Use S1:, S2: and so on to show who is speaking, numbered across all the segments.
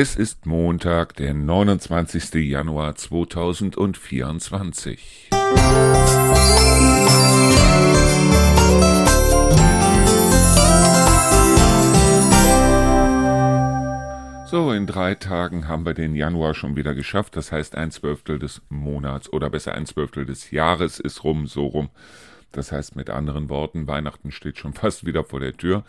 S1: Es ist Montag, der 29. Januar 2024. So, in drei Tagen haben wir den Januar schon wieder geschafft. Das heißt, ein Zwölftel des Monats oder besser ein Zwölftel des Jahres ist rum, so rum. Das heißt mit anderen Worten, Weihnachten steht schon fast wieder vor der Tür.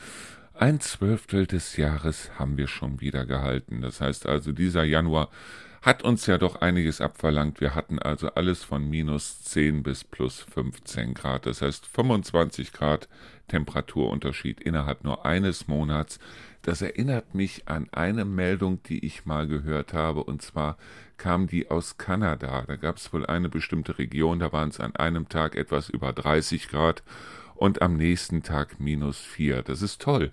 S1: Ein Zwölftel des Jahres haben wir schon wieder gehalten. Das heißt also, dieser Januar hat uns ja doch einiges abverlangt. Wir hatten also alles von minus 10 bis plus 15 Grad. Das heißt 25 Grad Temperaturunterschied innerhalb nur eines Monats. Das erinnert mich an eine Meldung, die ich mal gehört habe, und zwar kam die aus Kanada. Da gab es wohl eine bestimmte Region, da waren es an einem Tag etwas über 30 Grad und am nächsten Tag minus vier. Das ist toll.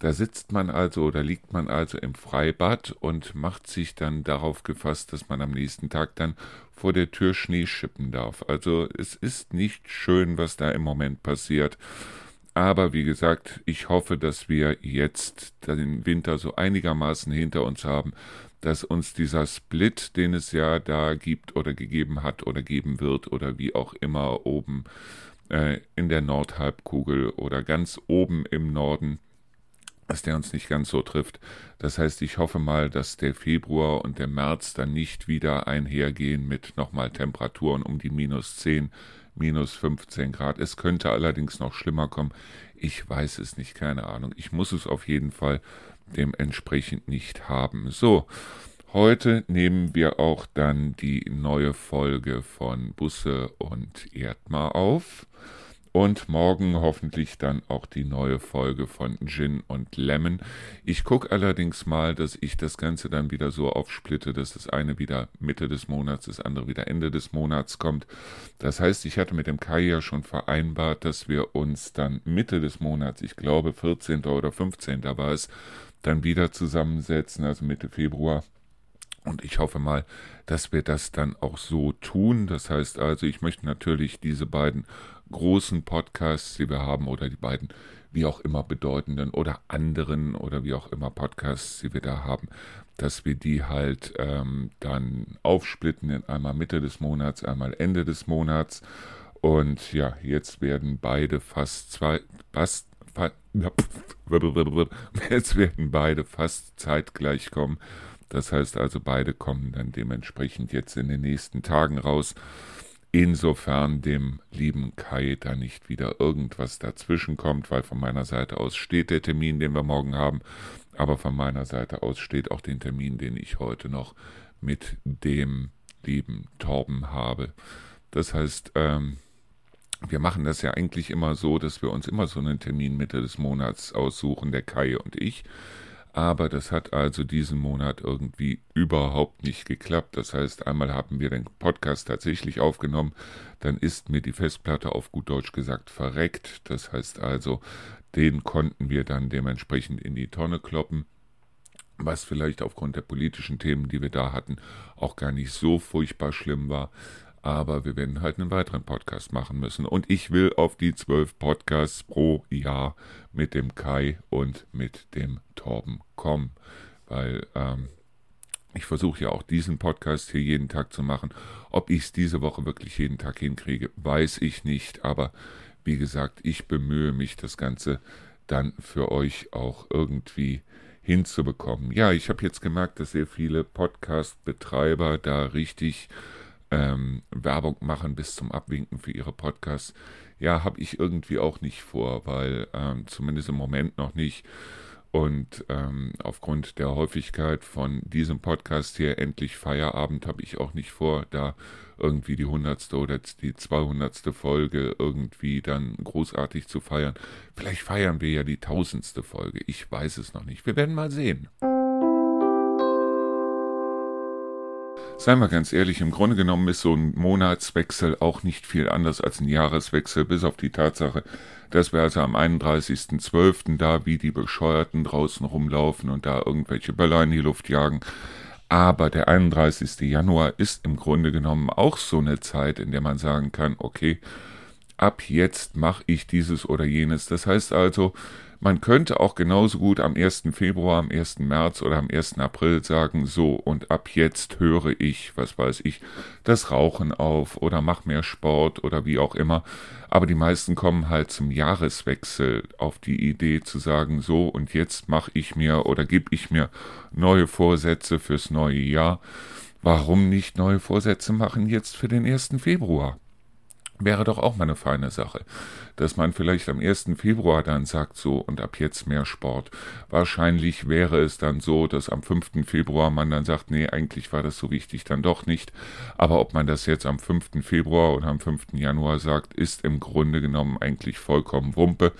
S1: Da sitzt man also oder liegt man also im Freibad und macht sich dann darauf gefasst, dass man am nächsten Tag dann vor der Tür Schnee schippen darf. Also es ist nicht schön, was da im Moment passiert. Aber wie gesagt, ich hoffe, dass wir jetzt den Winter so einigermaßen hinter uns haben, dass uns dieser Split, den es ja da gibt oder gegeben hat oder geben wird oder wie auch immer oben äh, in der Nordhalbkugel oder ganz oben im Norden, dass der uns nicht ganz so trifft. Das heißt, ich hoffe mal, dass der Februar und der März dann nicht wieder einhergehen mit nochmal Temperaturen um die minus 10, minus 15 Grad. Es könnte allerdings noch schlimmer kommen. Ich weiß es nicht, keine Ahnung. Ich muss es auf jeden Fall dementsprechend nicht haben. So, Heute nehmen wir auch dann die neue Folge von Busse und Erdmar auf und morgen hoffentlich dann auch die neue Folge von Gin und Lemon. Ich gucke allerdings mal, dass ich das Ganze dann wieder so aufsplitte, dass das eine wieder Mitte des Monats, das andere wieder Ende des Monats kommt. Das heißt, ich hatte mit dem Kai ja schon vereinbart, dass wir uns dann Mitte des Monats, ich glaube 14. oder 15. war es, dann wieder zusammensetzen, also Mitte Februar und ich hoffe mal, dass wir das dann auch so tun. Das heißt also, ich möchte natürlich diese beiden großen Podcasts, die wir haben, oder die beiden wie auch immer bedeutenden oder anderen oder wie auch immer Podcasts, die wir da haben, dass wir die halt ähm, dann aufsplitten in einmal Mitte des Monats, einmal Ende des Monats. Und ja, jetzt werden beide fast zwei, fast, jetzt werden beide fast zeitgleich kommen. Das heißt also, beide kommen dann dementsprechend jetzt in den nächsten Tagen raus. Insofern dem lieben Kai da nicht wieder irgendwas dazwischen kommt, weil von meiner Seite aus steht der Termin, den wir morgen haben, aber von meiner Seite aus steht auch den Termin, den ich heute noch mit dem lieben Torben habe. Das heißt, ähm, wir machen das ja eigentlich immer so, dass wir uns immer so einen Termin Mitte des Monats aussuchen, der Kai und ich aber das hat also diesen Monat irgendwie überhaupt nicht geklappt. Das heißt, einmal haben wir den Podcast tatsächlich aufgenommen, dann ist mir die Festplatte auf gut Deutsch gesagt verreckt. Das heißt also, den konnten wir dann dementsprechend in die Tonne kloppen was vielleicht aufgrund der politischen Themen, die wir da hatten, auch gar nicht so furchtbar schlimm war aber wir werden halt einen weiteren Podcast machen müssen. Und ich will auf die zwölf Podcasts pro Jahr mit dem Kai und mit dem Torben kommen, weil ähm, ich versuche ja auch diesen Podcast hier jeden Tag zu machen. Ob ich es diese Woche wirklich jeden Tag hinkriege, weiß ich nicht, aber wie gesagt, ich bemühe mich, das Ganze dann für euch auch irgendwie hinzubekommen. Ja, ich habe jetzt gemerkt, dass sehr viele Podcast-Betreiber da richtig ähm, Werbung machen bis zum Abwinken für ihre Podcasts. Ja, habe ich irgendwie auch nicht vor, weil ähm, zumindest im Moment noch nicht. Und ähm, aufgrund der Häufigkeit von diesem Podcast hier endlich Feierabend habe ich auch nicht vor, da irgendwie die hundertste oder die zweihundertste Folge irgendwie dann großartig zu feiern. Vielleicht feiern wir ja die tausendste Folge. Ich weiß es noch nicht. Wir werden mal sehen. Seien wir ganz ehrlich, im Grunde genommen ist so ein Monatswechsel auch nicht viel anders als ein Jahreswechsel, bis auf die Tatsache, dass wir also am 31.12. da wie die Bescheuerten draußen rumlaufen und da irgendwelche Böller in die Luft jagen. Aber der 31. Januar ist im Grunde genommen auch so eine Zeit, in der man sagen kann, okay, ab jetzt mache ich dieses oder jenes. Das heißt also, Man könnte auch genauso gut am 1. Februar, am 1. März oder am 1. April sagen, so und ab jetzt höre ich, was weiß ich, das Rauchen auf oder mach mehr Sport oder wie auch immer. Aber die meisten kommen halt zum Jahreswechsel auf die Idee zu sagen, so und jetzt mache ich mir oder gebe ich mir neue Vorsätze fürs neue Jahr. Warum nicht neue Vorsätze machen jetzt für den 1. Februar? Wäre doch auch mal eine feine Sache, dass man vielleicht am 1. Februar dann sagt so und ab jetzt mehr Sport. Wahrscheinlich wäre es dann so, dass am 5. Februar man dann sagt, nee, eigentlich war das so wichtig dann doch nicht. Aber ob man das jetzt am 5. Februar oder am 5. Januar sagt, ist im Grunde genommen eigentlich vollkommen Wumpe.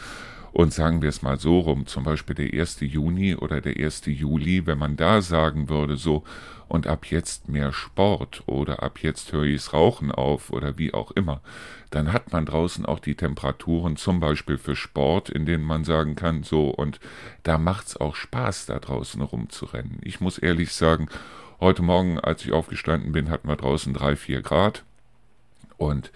S1: Und sagen wir es mal so rum, zum Beispiel der 1. Juni oder der 1. Juli, wenn man da sagen würde, so, und ab jetzt mehr Sport oder ab jetzt höre ich's Rauchen auf oder wie auch immer, dann hat man draußen auch die Temperaturen zum Beispiel für Sport, in denen man sagen kann, so, und da macht's auch Spaß, da draußen rumzurennen. Ich muss ehrlich sagen, heute Morgen, als ich aufgestanden bin, hatten wir draußen drei, vier Grad und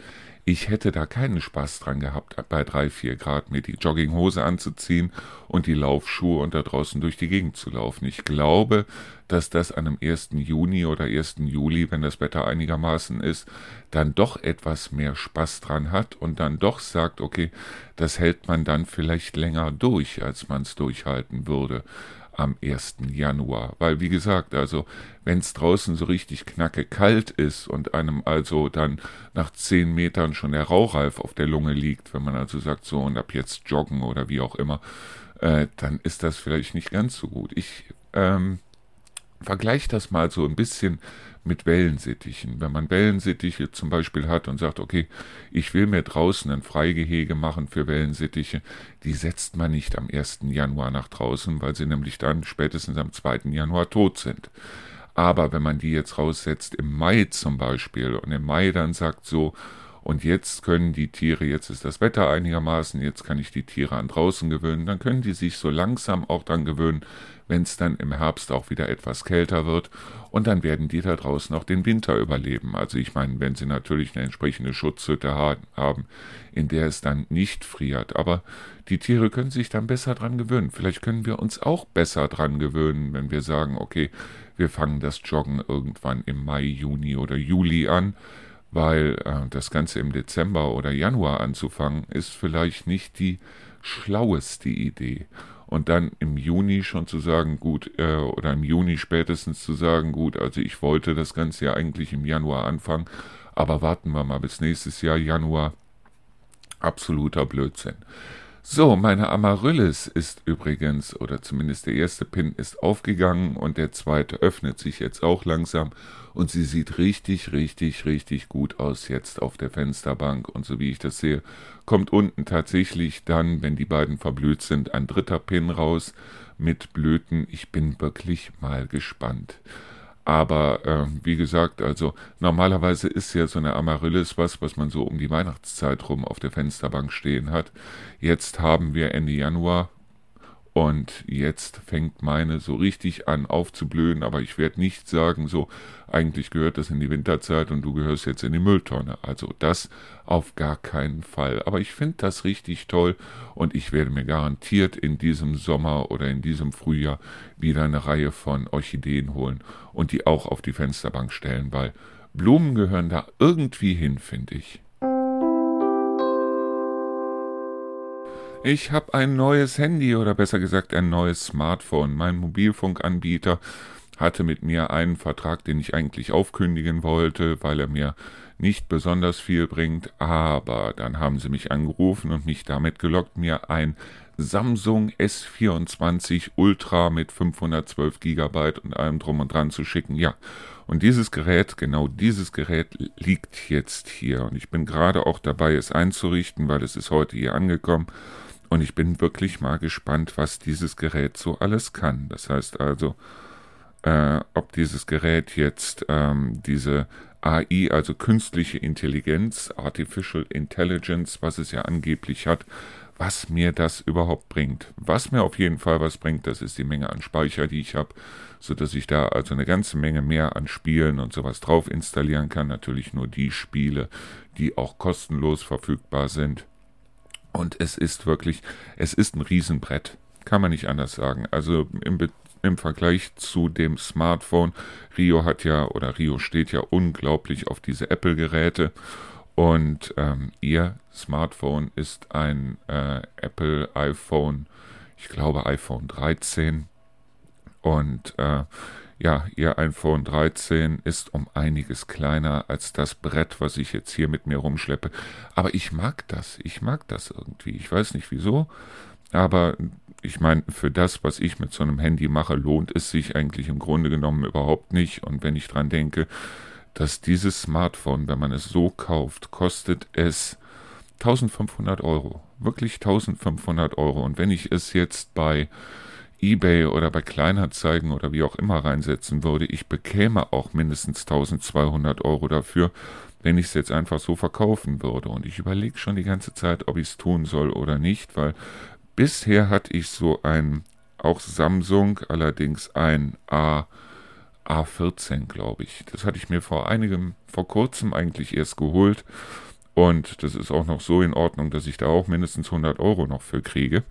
S1: ich hätte da keinen Spaß dran gehabt, bei drei, vier Grad mir die Jogginghose anzuziehen und die Laufschuhe und da draußen durch die Gegend zu laufen. Ich glaube, dass das an einem 1. Juni oder 1. Juli, wenn das Wetter einigermaßen ist, dann doch etwas mehr Spaß dran hat und dann doch sagt, okay, das hält man dann vielleicht länger durch, als man es durchhalten würde am 1. Januar. Weil, wie gesagt, also, wenn es draußen so richtig knacke kalt ist und einem also dann nach zehn Metern schon der Rauchreif auf der Lunge liegt, wenn man also sagt, so und ab jetzt joggen oder wie auch immer, äh, dann ist das vielleicht nicht ganz so gut. Ich ähm, vergleiche das mal so ein bisschen mit Wellensittichen. Wenn man Wellensittiche zum Beispiel hat und sagt, okay, ich will mir draußen ein Freigehege machen für Wellensittiche, die setzt man nicht am 1. Januar nach draußen, weil sie nämlich dann spätestens am 2. Januar tot sind. Aber wenn man die jetzt raussetzt im Mai zum Beispiel und im Mai dann sagt so, und jetzt können die Tiere, jetzt ist das Wetter einigermaßen, jetzt kann ich die Tiere an draußen gewöhnen, dann können die sich so langsam auch dran gewöhnen, wenn es dann im Herbst auch wieder etwas kälter wird und dann werden die da draußen auch den Winter überleben. Also ich meine, wenn sie natürlich eine entsprechende Schutzhütte haben, in der es dann nicht friert. Aber die Tiere können sich dann besser dran gewöhnen. Vielleicht können wir uns auch besser dran gewöhnen, wenn wir sagen, okay, wir fangen das Joggen irgendwann im Mai, Juni oder Juli an, weil äh, das Ganze im Dezember oder Januar anzufangen, ist vielleicht nicht die schlaueste Idee und dann im Juni schon zu sagen, gut, äh, oder im Juni spätestens zu sagen, gut, also ich wollte das Ganze ja eigentlich im Januar anfangen, aber warten wir mal bis nächstes Jahr Januar. Absoluter Blödsinn. So, meine Amaryllis ist übrigens, oder zumindest der erste Pin ist aufgegangen und der zweite öffnet sich jetzt auch langsam und sie sieht richtig, richtig, richtig gut aus jetzt auf der Fensterbank und so wie ich das sehe, kommt unten tatsächlich dann, wenn die beiden verblüht sind, ein dritter Pin raus mit Blüten. Ich bin wirklich mal gespannt. Aber äh, wie gesagt, also normalerweise ist ja so eine Amaryllis was, was man so um die Weihnachtszeit rum auf der Fensterbank stehen hat. Jetzt haben wir Ende Januar, und jetzt fängt meine so richtig an aufzublühen, aber ich werde nicht sagen, so, eigentlich gehört das in die Winterzeit und du gehörst jetzt in die Mülltonne. Also das auf gar keinen Fall. Aber ich finde das richtig toll und ich werde mir garantiert in diesem Sommer oder in diesem Frühjahr wieder eine Reihe von Orchideen holen und die auch auf die Fensterbank stellen, weil Blumen gehören da irgendwie hin, finde ich. Ich habe ein neues Handy oder besser gesagt ein neues Smartphone. Mein Mobilfunkanbieter hatte mit mir einen Vertrag, den ich eigentlich aufkündigen wollte, weil er mir nicht besonders viel bringt, aber dann haben sie mich angerufen und mich damit gelockt, mir ein Samsung S24 Ultra mit 512 GB und allem drum und dran zu schicken. Ja, und dieses Gerät, genau dieses Gerät liegt jetzt hier und ich bin gerade auch dabei, es einzurichten, weil es ist heute hier angekommen und ich bin wirklich mal gespannt, was dieses Gerät so alles kann. Das heißt also, äh, ob dieses Gerät jetzt ähm, diese AI, also künstliche Intelligenz, Artificial Intelligence, was es ja angeblich hat, was mir das überhaupt bringt. Was mir auf jeden Fall was bringt, das ist die Menge an Speicher, die ich habe, so dass ich da also eine ganze Menge mehr an Spielen und sowas drauf installieren kann. Natürlich nur die Spiele, die auch kostenlos verfügbar sind. Und es ist wirklich, es ist ein Riesenbrett. Kann man nicht anders sagen. Also im, im Vergleich zu dem Smartphone, Rio hat ja, oder Rio steht ja unglaublich auf diese Apple-Geräte. Und ähm, ihr Smartphone ist ein äh, Apple iPhone, ich glaube iPhone 13. Und äh, ja, Ihr iPhone 13 ist um einiges kleiner als das Brett, was ich jetzt hier mit mir rumschleppe. Aber ich mag das. Ich mag das irgendwie. Ich weiß nicht wieso. Aber ich meine, für das, was ich mit so einem Handy mache, lohnt es sich eigentlich im Grunde genommen überhaupt nicht. Und wenn ich dran denke, dass dieses Smartphone, wenn man es so kauft, kostet es 1500 Euro. Wirklich 1500 Euro. Und wenn ich es jetzt bei eBay oder bei Kleinanzeigen oder wie auch immer reinsetzen würde, ich bekäme auch mindestens 1200 Euro dafür, wenn ich es jetzt einfach so verkaufen würde. Und ich überlege schon die ganze Zeit, ob ich es tun soll oder nicht, weil bisher hatte ich so ein, auch Samsung, allerdings ein A, A14, glaube ich. Das hatte ich mir vor einigem, vor kurzem eigentlich erst geholt. Und das ist auch noch so in Ordnung, dass ich da auch mindestens 100 Euro noch für kriege.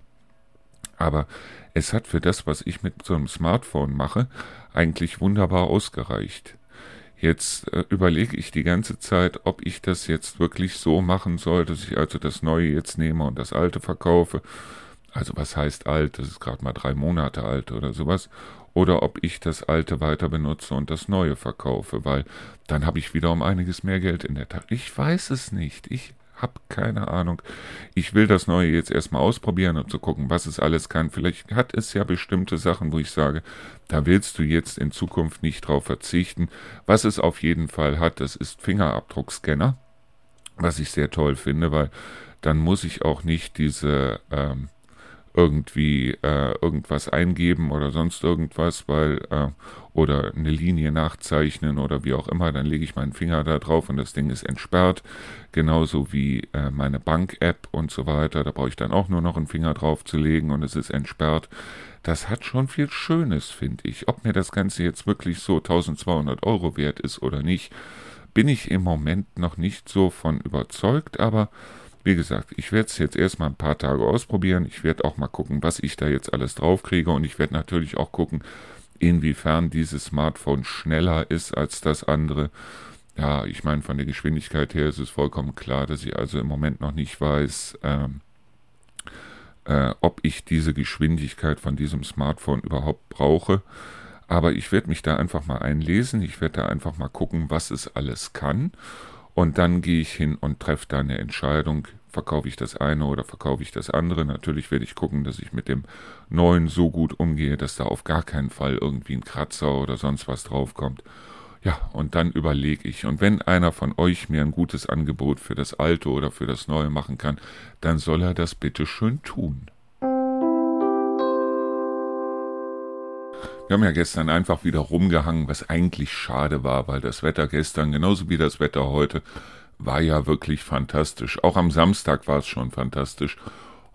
S1: Aber es hat für das, was ich mit so einem Smartphone mache, eigentlich wunderbar ausgereicht. Jetzt äh, überlege ich die ganze Zeit, ob ich das jetzt wirklich so machen soll, dass ich also das Neue jetzt nehme und das Alte verkaufe. Also was heißt alt? Das ist gerade mal drei Monate alt oder sowas. Oder ob ich das Alte weiter benutze und das Neue verkaufe, weil dann habe ich wieder um einiges mehr Geld in der Tasche. Ich weiß es nicht. Ich hab keine Ahnung. Ich will das Neue jetzt erstmal ausprobieren und zu gucken, was es alles kann. Vielleicht hat es ja bestimmte Sachen, wo ich sage, da willst du jetzt in Zukunft nicht drauf verzichten. Was es auf jeden Fall hat, das ist Fingerabdruckscanner, was ich sehr toll finde, weil dann muss ich auch nicht diese ähm, irgendwie äh, irgendwas eingeben oder sonst irgendwas, weil äh, oder eine Linie nachzeichnen oder wie auch immer, dann lege ich meinen Finger da drauf und das Ding ist entsperrt, genauso wie äh, meine Bank-App und so weiter. Da brauche ich dann auch nur noch einen Finger drauf zu legen und es ist entsperrt. Das hat schon viel Schönes, finde ich. Ob mir das Ganze jetzt wirklich so 1200 Euro wert ist oder nicht, bin ich im Moment noch nicht so von überzeugt, aber wie gesagt, ich werde es jetzt erstmal ein paar Tage ausprobieren. Ich werde auch mal gucken, was ich da jetzt alles draufkriege. Und ich werde natürlich auch gucken, inwiefern dieses Smartphone schneller ist als das andere. Ja, ich meine, von der Geschwindigkeit her ist es vollkommen klar, dass ich also im Moment noch nicht weiß, ähm, äh, ob ich diese Geschwindigkeit von diesem Smartphone überhaupt brauche. Aber ich werde mich da einfach mal einlesen. Ich werde da einfach mal gucken, was es alles kann. Und dann gehe ich hin und treffe da eine Entscheidung, verkaufe ich das eine oder verkaufe ich das andere. Natürlich werde ich gucken, dass ich mit dem neuen so gut umgehe, dass da auf gar keinen Fall irgendwie ein Kratzer oder sonst was draufkommt. Ja, und dann überlege ich. Und wenn einer von euch mir ein gutes Angebot für das alte oder für das neue machen kann, dann soll er das bitte schön tun. Wir haben ja gestern einfach wieder rumgehangen, was eigentlich schade war, weil das Wetter gestern, genauso wie das Wetter heute, war ja wirklich fantastisch. Auch am Samstag war es schon fantastisch.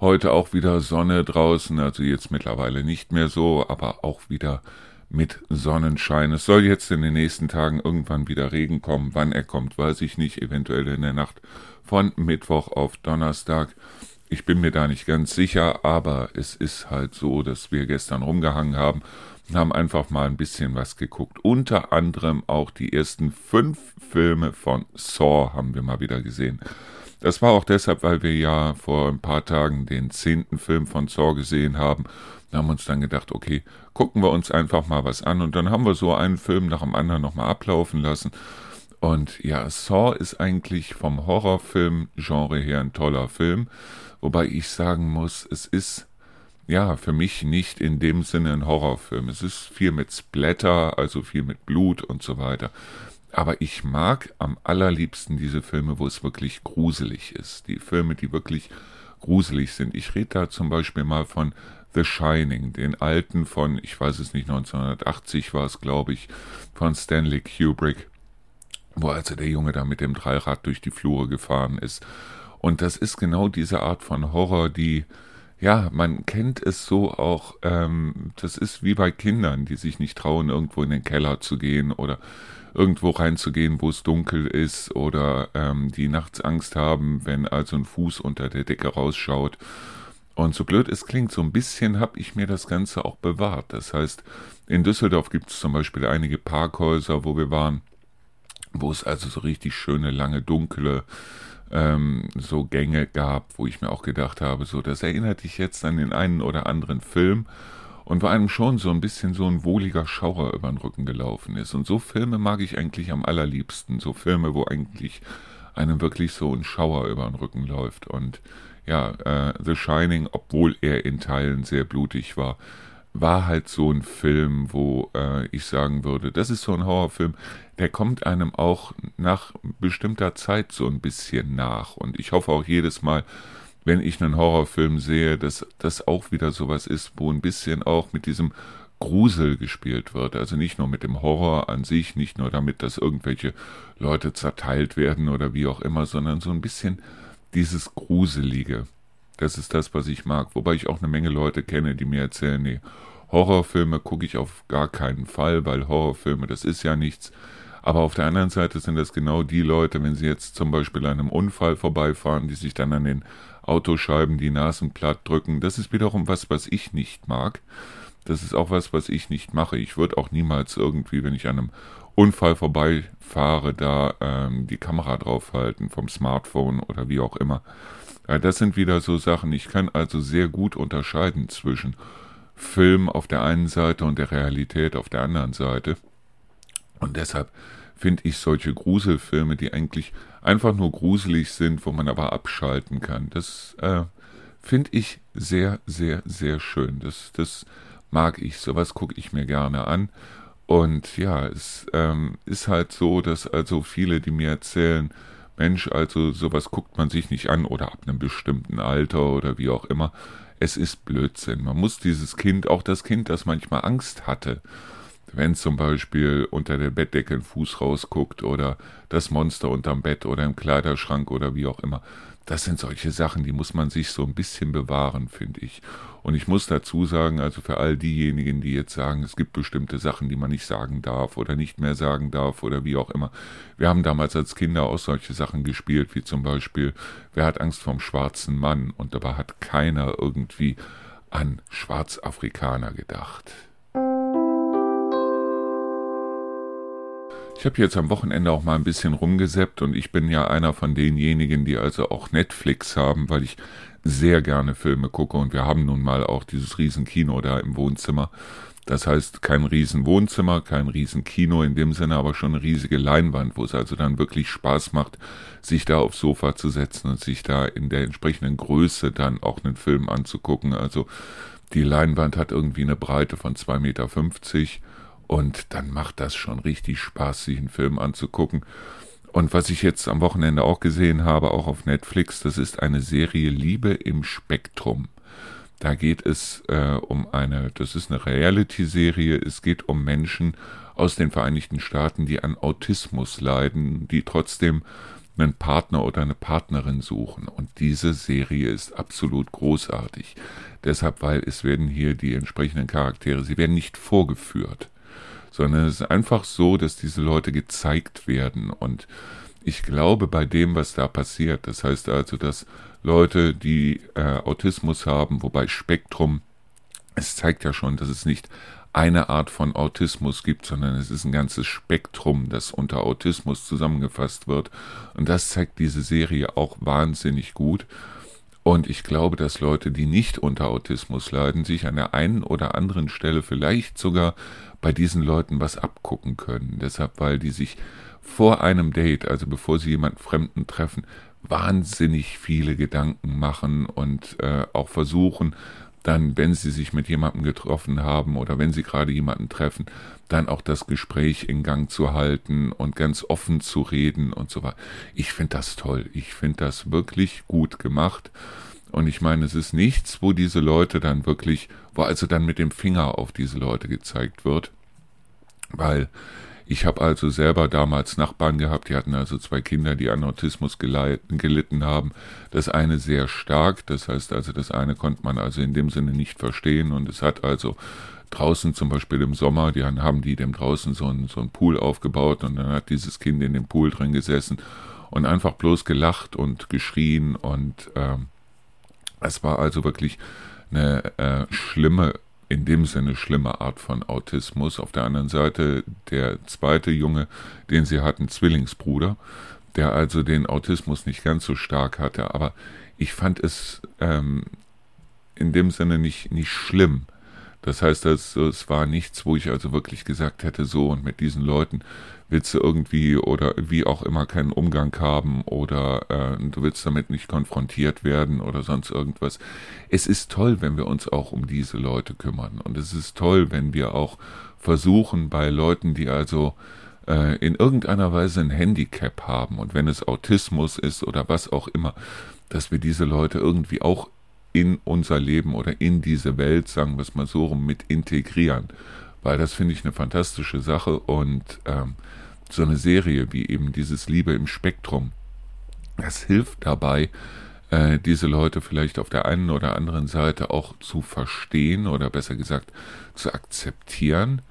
S1: Heute auch wieder Sonne draußen, also jetzt mittlerweile nicht mehr so, aber auch wieder mit Sonnenschein. Es soll jetzt in den nächsten Tagen irgendwann wieder Regen kommen. Wann er kommt, weiß ich nicht. Eventuell in der Nacht von Mittwoch auf Donnerstag. Ich bin mir da nicht ganz sicher, aber es ist halt so, dass wir gestern rumgehangen haben haben einfach mal ein bisschen was geguckt. Unter anderem auch die ersten fünf Filme von Saw haben wir mal wieder gesehen. Das war auch deshalb, weil wir ja vor ein paar Tagen den zehnten Film von Saw gesehen haben. Wir haben uns dann gedacht, okay, gucken wir uns einfach mal was an. Und dann haben wir so einen Film nach dem anderen nochmal ablaufen lassen. Und ja, Saw ist eigentlich vom Horrorfilm-Genre her ein toller Film. Wobei ich sagen muss, es ist ja, für mich nicht in dem Sinne ein Horrorfilm. Es ist viel mit Splatter, also viel mit Blut und so weiter. Aber ich mag am allerliebsten diese Filme, wo es wirklich gruselig ist. Die Filme, die wirklich gruselig sind. Ich rede da zum Beispiel mal von The Shining, den alten von, ich weiß es nicht, 1980 war es, glaube ich, von Stanley Kubrick, wo also der Junge da mit dem Dreirad durch die Flure gefahren ist. Und das ist genau diese Art von Horror, die ja, man kennt es so auch, ähm, das ist wie bei Kindern, die sich nicht trauen, irgendwo in den Keller zu gehen oder irgendwo reinzugehen, wo es dunkel ist oder ähm, die nachts Angst haben, wenn also ein Fuß unter der Decke rausschaut. Und so blöd es klingt, so ein bisschen habe ich mir das Ganze auch bewahrt. Das heißt, in Düsseldorf gibt es zum Beispiel einige Parkhäuser, wo wir waren, wo es also so richtig schöne, lange, dunkle ähm, so Gänge gab, wo ich mir auch gedacht habe, so, das erinnert dich jetzt an den einen oder anderen Film und wo einem schon so ein bisschen so ein wohliger Schauer über den Rücken gelaufen ist. Und so Filme mag ich eigentlich am allerliebsten. So Filme, wo eigentlich einem wirklich so ein Schauer über den Rücken läuft. Und ja, äh, The Shining, obwohl er in Teilen sehr blutig war, war halt so ein Film, wo äh, ich sagen würde, das ist so ein Horrorfilm, der kommt einem auch nach bestimmter Zeit so ein bisschen nach. Und ich hoffe auch jedes Mal, wenn ich einen Horrorfilm sehe, dass das auch wieder sowas ist, wo ein bisschen auch mit diesem Grusel gespielt wird. Also nicht nur mit dem Horror an sich, nicht nur damit, dass irgendwelche Leute zerteilt werden oder wie auch immer, sondern so ein bisschen dieses Gruselige. Das ist das, was ich mag. Wobei ich auch eine Menge Leute kenne, die mir erzählen, nee, Horrorfilme gucke ich auf gar keinen Fall, weil Horrorfilme, das ist ja nichts. Aber auf der anderen Seite sind das genau die Leute, wenn sie jetzt zum Beispiel an einem Unfall vorbeifahren, die sich dann an den Autoscheiben die Nasen platt drücken. Das ist wiederum was, was ich nicht mag. Das ist auch was, was ich nicht mache. Ich würde auch niemals irgendwie, wenn ich an einem Unfall vorbeifahre, da ähm, die Kamera draufhalten vom Smartphone oder wie auch immer. Äh, das sind wieder so Sachen. Ich kann also sehr gut unterscheiden zwischen Film auf der einen Seite und der Realität auf der anderen Seite. Und deshalb finde ich solche Gruselfilme, die eigentlich einfach nur gruselig sind, wo man aber abschalten kann, das äh, finde ich sehr, sehr, sehr schön. Das, das mag ich. Sowas gucke ich mir gerne an. Und ja, es ähm, ist halt so, dass also viele, die mir erzählen, Mensch, also sowas guckt man sich nicht an oder ab einem bestimmten Alter oder wie auch immer. Es ist Blödsinn. Man muss dieses Kind, auch das Kind, das manchmal Angst hatte, wenn zum Beispiel unter der Bettdecke ein Fuß rausguckt oder das Monster unterm Bett oder im Kleiderschrank oder wie auch immer. Das sind solche Sachen, die muss man sich so ein bisschen bewahren, finde ich. Und ich muss dazu sagen, also für all diejenigen, die jetzt sagen, es gibt bestimmte Sachen, die man nicht sagen darf oder nicht mehr sagen darf oder wie auch immer. Wir haben damals als Kinder auch solche Sachen gespielt, wie zum Beispiel, wer hat Angst vom schwarzen Mann? Und dabei hat keiner irgendwie an Schwarzafrikaner gedacht. Ich habe jetzt am Wochenende auch mal ein bisschen rumgeseppt und ich bin ja einer von denjenigen, die also auch Netflix haben, weil ich sehr gerne Filme gucke und wir haben nun mal auch dieses Riesenkino da im Wohnzimmer. Das heißt, kein Riesenwohnzimmer, kein Riesenkino in dem Sinne, aber schon eine riesige Leinwand, wo es also dann wirklich Spaß macht, sich da aufs Sofa zu setzen und sich da in der entsprechenden Größe dann auch einen Film anzugucken. Also die Leinwand hat irgendwie eine Breite von 2,50 Meter und dann macht das schon richtig Spaß, sich einen Film anzugucken. Und was ich jetzt am Wochenende auch gesehen habe, auch auf Netflix, das ist eine Serie Liebe im Spektrum. Da geht es äh, um eine, das ist eine Reality-Serie, es geht um Menschen aus den Vereinigten Staaten, die an Autismus leiden, die trotzdem einen Partner oder eine Partnerin suchen. Und diese Serie ist absolut großartig. Deshalb, weil es werden hier die entsprechenden Charaktere, sie werden nicht vorgeführt sondern es ist einfach so, dass diese Leute gezeigt werden. Und ich glaube bei dem, was da passiert, das heißt also, dass Leute, die äh, Autismus haben, wobei Spektrum, es zeigt ja schon, dass es nicht eine Art von Autismus gibt, sondern es ist ein ganzes Spektrum, das unter Autismus zusammengefasst wird. Und das zeigt diese Serie auch wahnsinnig gut. Und ich glaube, dass Leute, die nicht unter Autismus leiden, sich an der einen oder anderen Stelle vielleicht sogar bei diesen Leuten was abgucken können. Deshalb, weil die sich vor einem Date, also bevor sie jemanden Fremden treffen, wahnsinnig viele Gedanken machen und äh, auch versuchen, dann, wenn sie sich mit jemandem getroffen haben oder wenn sie gerade jemanden treffen, dann auch das Gespräch in Gang zu halten und ganz offen zu reden und so weiter. Ich finde das toll. Ich finde das wirklich gut gemacht. Und ich meine, es ist nichts, wo diese Leute dann wirklich, wo also dann mit dem Finger auf diese Leute gezeigt wird, weil ich habe also selber damals Nachbarn gehabt, die hatten also zwei Kinder, die an Autismus gelitten haben. Das eine sehr stark, das heißt also, das eine konnte man also in dem Sinne nicht verstehen und es hat also draußen zum Beispiel im Sommer, die haben die dem draußen so einen, so einen Pool aufgebaut und dann hat dieses Kind in dem Pool drin gesessen und einfach bloß gelacht und geschrien und ähm, es war also wirklich eine äh, schlimme, in dem Sinne schlimme Art von Autismus. Auf der anderen Seite der zweite Junge, den sie hatten, Zwillingsbruder, der also den Autismus nicht ganz so stark hatte, aber ich fand es ähm, in dem Sinne nicht, nicht schlimm. Das heißt, es, es war nichts, wo ich also wirklich gesagt hätte, so und mit diesen Leuten willst du irgendwie oder wie auch immer keinen Umgang haben oder äh, du willst damit nicht konfrontiert werden oder sonst irgendwas. Es ist toll, wenn wir uns auch um diese Leute kümmern und es ist toll, wenn wir auch versuchen bei Leuten, die also äh, in irgendeiner Weise ein Handicap haben und wenn es Autismus ist oder was auch immer, dass wir diese Leute irgendwie auch in unser Leben oder in diese Welt, sagen wir es mal so rum, mit integrieren. Weil das finde ich eine fantastische Sache und ähm, so eine Serie wie eben dieses Liebe im Spektrum, das hilft dabei, äh, diese Leute vielleicht auf der einen oder anderen Seite auch zu verstehen oder besser gesagt zu akzeptieren.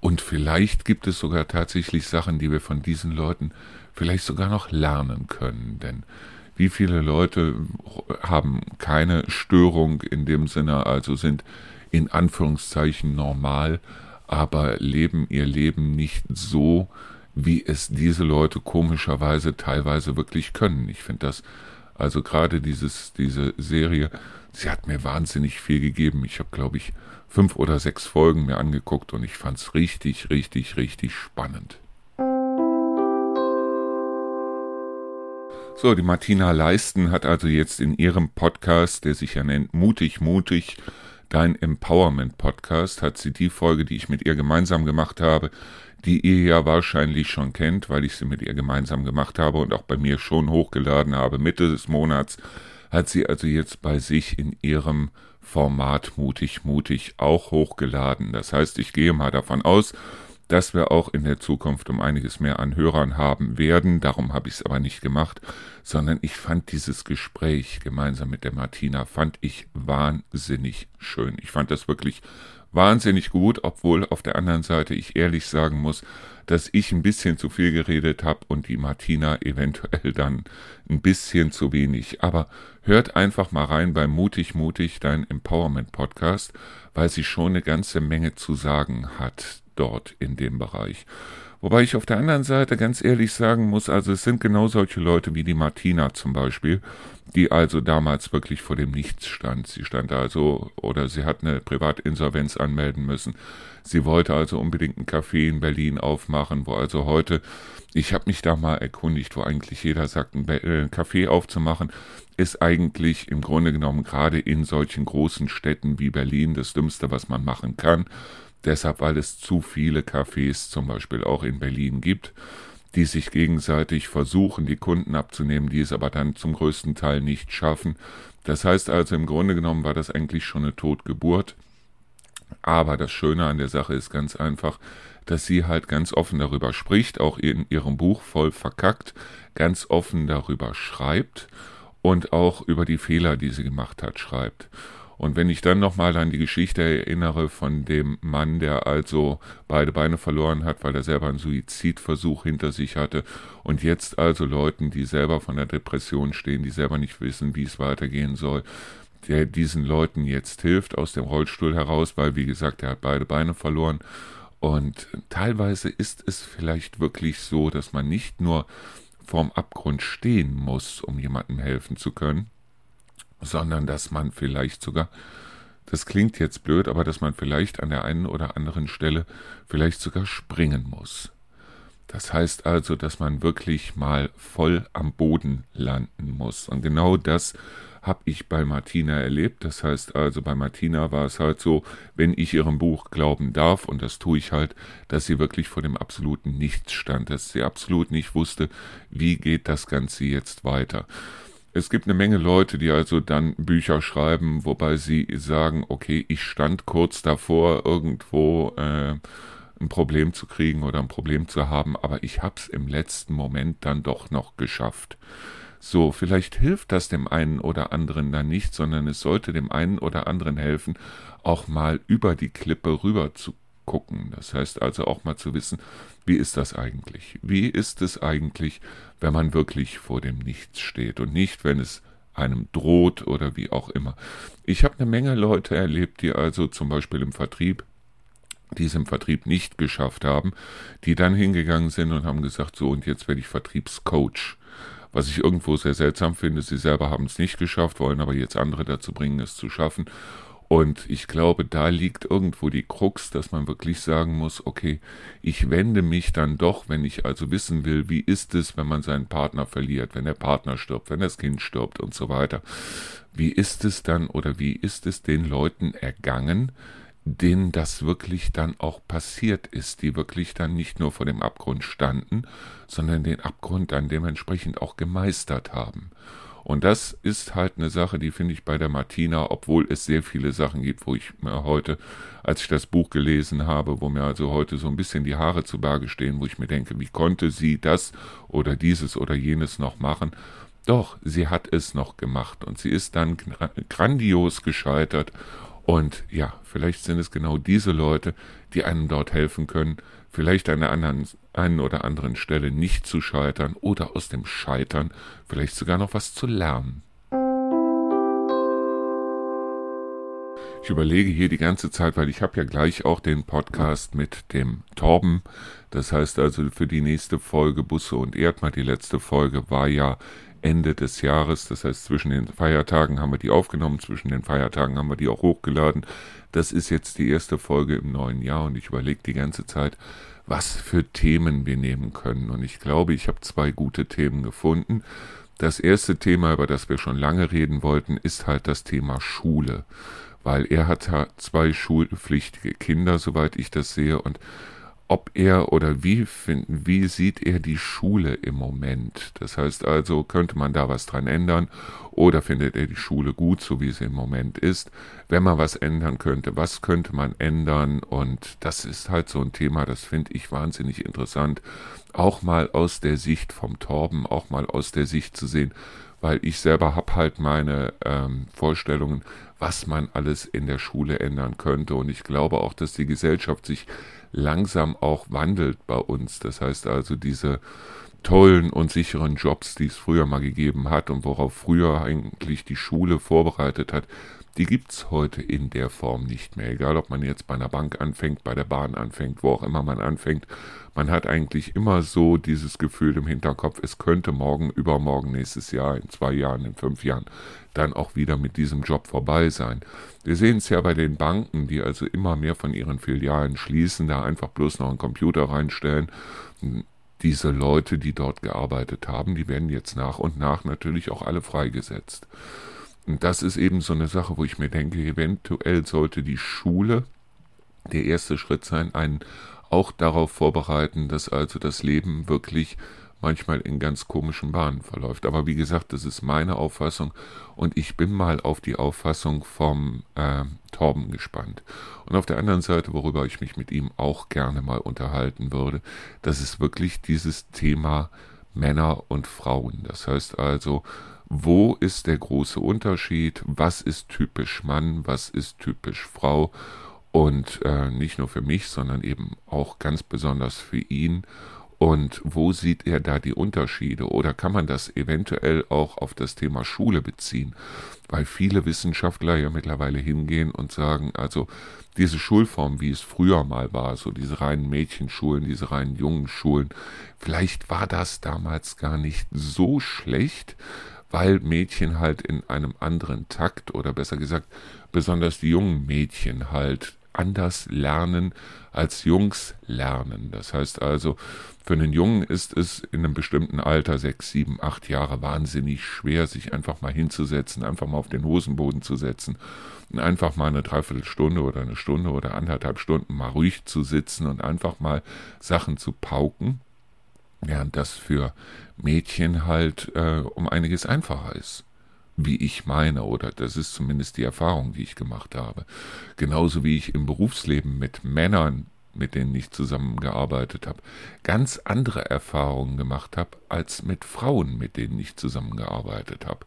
S1: Und vielleicht gibt es sogar tatsächlich Sachen, die wir von diesen Leuten vielleicht sogar noch lernen können. Denn wie viele Leute haben keine Störung in dem Sinne, also sind in Anführungszeichen normal, aber leben ihr Leben nicht so, wie es diese Leute komischerweise teilweise wirklich können. Ich finde das, also gerade dieses, diese Serie, sie hat mir wahnsinnig viel gegeben. Ich habe, glaube ich, fünf oder sechs Folgen mir angeguckt und ich fand es richtig, richtig, richtig spannend. So, die Martina Leisten hat also jetzt in ihrem Podcast, der sich ja nennt Mutig, Mutig, dein Empowerment Podcast, hat sie die Folge, die ich mit ihr gemeinsam gemacht habe, die ihr ja wahrscheinlich schon kennt, weil ich sie mit ihr gemeinsam gemacht habe und auch bei mir schon hochgeladen habe, Mitte des Monats, hat sie also jetzt bei sich in ihrem Format Mutig, Mutig auch hochgeladen. Das heißt, ich gehe mal davon aus, dass wir auch in der Zukunft um einiges mehr an Hörern haben werden. Darum habe ich es aber nicht gemacht, sondern ich fand dieses Gespräch gemeinsam mit der Martina, fand ich wahnsinnig schön. Ich fand das wirklich wahnsinnig gut, obwohl auf der anderen Seite ich ehrlich sagen muss, dass ich ein bisschen zu viel geredet habe und die Martina eventuell dann ein bisschen zu wenig. Aber hört einfach mal rein bei Mutig Mutig, dein Empowerment Podcast, weil sie schon eine ganze Menge zu sagen hat dort in dem Bereich. Wobei ich auf der anderen Seite ganz ehrlich sagen muss, also es sind genau solche Leute wie die Martina zum Beispiel, die also damals wirklich vor dem Nichts stand. Sie stand also, oder sie hat eine Privatinsolvenz anmelden müssen. Sie wollte also unbedingt ein Café in Berlin aufmachen, wo also heute, ich habe mich da mal erkundigt, wo eigentlich jeder sagt, ein äh, Café aufzumachen, ist eigentlich im Grunde genommen gerade in solchen großen Städten wie Berlin das Dümmste, was man machen kann. Deshalb, weil es zu viele Cafés zum Beispiel auch in Berlin gibt, die sich gegenseitig versuchen, die Kunden abzunehmen, die es aber dann zum größten Teil nicht schaffen. Das heißt also, im Grunde genommen war das eigentlich schon eine Totgeburt. Aber das Schöne an der Sache ist ganz einfach, dass sie halt ganz offen darüber spricht, auch in ihrem Buch voll verkackt, ganz offen darüber schreibt und auch über die Fehler, die sie gemacht hat, schreibt. Und wenn ich dann nochmal an die Geschichte erinnere von dem Mann, der also beide Beine verloren hat, weil er selber einen Suizidversuch hinter sich hatte und jetzt also Leuten, die selber von der Depression stehen, die selber nicht wissen, wie es weitergehen soll, der diesen Leuten jetzt hilft aus dem Rollstuhl heraus, weil wie gesagt, er hat beide Beine verloren. Und teilweise ist es vielleicht wirklich so, dass man nicht nur vorm Abgrund stehen muss, um jemandem helfen zu können, sondern dass man vielleicht sogar, das klingt jetzt blöd, aber dass man vielleicht an der einen oder anderen Stelle vielleicht sogar springen muss. Das heißt also, dass man wirklich mal voll am Boden landen muss. Und genau das habe ich bei Martina erlebt. Das heißt also, bei Martina war es halt so, wenn ich ihrem Buch glauben darf, und das tue ich halt, dass sie wirklich vor dem absoluten Nichts stand, dass sie absolut nicht wusste, wie geht das Ganze jetzt weiter. Es gibt eine Menge Leute, die also dann Bücher schreiben, wobei sie sagen, okay, ich stand kurz davor, irgendwo äh, ein Problem zu kriegen oder ein Problem zu haben, aber ich habe es im letzten Moment dann doch noch geschafft. So, vielleicht hilft das dem einen oder anderen dann nicht, sondern es sollte dem einen oder anderen helfen, auch mal über die Klippe rüber zu gucken. Das heißt also auch mal zu wissen, wie ist das eigentlich? Wie ist es eigentlich, wenn man wirklich vor dem Nichts steht und nicht, wenn es einem droht oder wie auch immer. Ich habe eine Menge Leute erlebt, die also zum Beispiel im Vertrieb die es im Vertrieb nicht geschafft haben, die dann hingegangen sind und haben gesagt, so und jetzt werde ich Vertriebscoach. Was ich irgendwo sehr seltsam finde, sie selber haben es nicht geschafft, wollen aber jetzt andere dazu bringen, es zu schaffen. Und ich glaube, da liegt irgendwo die Krux, dass man wirklich sagen muss, okay, ich wende mich dann doch, wenn ich also wissen will, wie ist es, wenn man seinen Partner verliert, wenn der Partner stirbt, wenn das Kind stirbt und so weiter. Wie ist es dann oder wie ist es den Leuten ergangen, denen das wirklich dann auch passiert ist, die wirklich dann nicht nur vor dem Abgrund standen, sondern den Abgrund dann dementsprechend auch gemeistert haben. Und das ist halt eine Sache, die finde ich bei der Martina, obwohl es sehr viele Sachen gibt, wo ich mir heute, als ich das Buch gelesen habe, wo mir also heute so ein bisschen die Haare zu Berge stehen, wo ich mir denke, wie konnte sie das oder dieses oder jenes noch machen? Doch, sie hat es noch gemacht und sie ist dann grandios gescheitert. Und ja, vielleicht sind es genau diese Leute, die einem dort helfen können, vielleicht an der anderen, einen oder anderen Stelle nicht zu scheitern oder aus dem Scheitern vielleicht sogar noch was zu lernen. Ich überlege hier die ganze Zeit, weil ich habe ja gleich auch den Podcast mit dem Torben. Das heißt also für die nächste Folge Busse und Erdmann, die letzte Folge war ja Ende des Jahres. Das heißt, zwischen den Feiertagen haben wir die aufgenommen, zwischen den Feiertagen haben wir die auch hochgeladen. Das ist jetzt die erste Folge im neuen Jahr und ich überlege die ganze Zeit, was für Themen wir nehmen können. Und ich glaube, ich habe zwei gute Themen gefunden. Das erste Thema, über das wir schon lange reden wollten, ist halt das Thema Schule. Weil er hat zwei schulpflichtige Kinder, soweit ich das sehe, und ob er oder wie wie sieht er die Schule im Moment? Das heißt also, könnte man da was dran ändern oder findet er die Schule gut, so wie sie im Moment ist? Wenn man was ändern könnte, was könnte man ändern? Und das ist halt so ein Thema, das finde ich wahnsinnig interessant, auch mal aus der Sicht vom Torben, auch mal aus der Sicht zu sehen, weil ich selber habe halt meine ähm, Vorstellungen, was man alles in der Schule ändern könnte. Und ich glaube auch, dass die Gesellschaft sich langsam auch wandelt bei uns. Das heißt also, diese tollen und sicheren Jobs, die es früher mal gegeben hat und worauf früher eigentlich die Schule vorbereitet hat, die gibt es heute in der Form nicht mehr. Egal, ob man jetzt bei einer Bank anfängt, bei der Bahn anfängt, wo auch immer man anfängt. Man hat eigentlich immer so dieses Gefühl im Hinterkopf, es könnte morgen, übermorgen, nächstes Jahr, in zwei Jahren, in fünf Jahren dann auch wieder mit diesem Job vorbei sein. Wir sehen es ja bei den Banken, die also immer mehr von ihren Filialen schließen, da einfach bloß noch einen Computer reinstellen. Diese Leute, die dort gearbeitet haben, die werden jetzt nach und nach natürlich auch alle freigesetzt. Und das ist eben so eine Sache, wo ich mir denke, eventuell sollte die Schule der erste Schritt sein, einen auch darauf vorbereiten, dass also das Leben wirklich manchmal in ganz komischen Bahnen verläuft. Aber wie gesagt, das ist meine Auffassung und ich bin mal auf die Auffassung vom äh, Torben gespannt. Und auf der anderen Seite, worüber ich mich mit ihm auch gerne mal unterhalten würde, das ist wirklich dieses Thema Männer und Frauen. Das heißt also, wo ist der große Unterschied, was ist typisch Mann, was ist typisch Frau und äh, nicht nur für mich, sondern eben auch ganz besonders für ihn. Und wo sieht er da die Unterschiede? Oder kann man das eventuell auch auf das Thema Schule beziehen? Weil viele Wissenschaftler ja mittlerweile hingehen und sagen, also diese Schulform, wie es früher mal war, so diese reinen Mädchenschulen, diese reinen Jungenschulen, vielleicht war das damals gar nicht so schlecht, weil Mädchen halt in einem anderen Takt oder besser gesagt, besonders die jungen Mädchen halt anders lernen als Jungs lernen. Das heißt also, für einen Jungen ist es in einem bestimmten Alter, sechs, sieben, acht Jahre, wahnsinnig schwer, sich einfach mal hinzusetzen, einfach mal auf den Hosenboden zu setzen und einfach mal eine Dreiviertelstunde oder eine Stunde oder anderthalb Stunden mal ruhig zu sitzen und einfach mal Sachen zu pauken während das für Mädchen halt äh, um einiges einfacher ist. Wie ich meine, oder das ist zumindest die Erfahrung, die ich gemacht habe. Genauso wie ich im Berufsleben mit Männern mit denen ich zusammengearbeitet habe, ganz andere Erfahrungen gemacht habe als mit Frauen, mit denen ich zusammengearbeitet habe.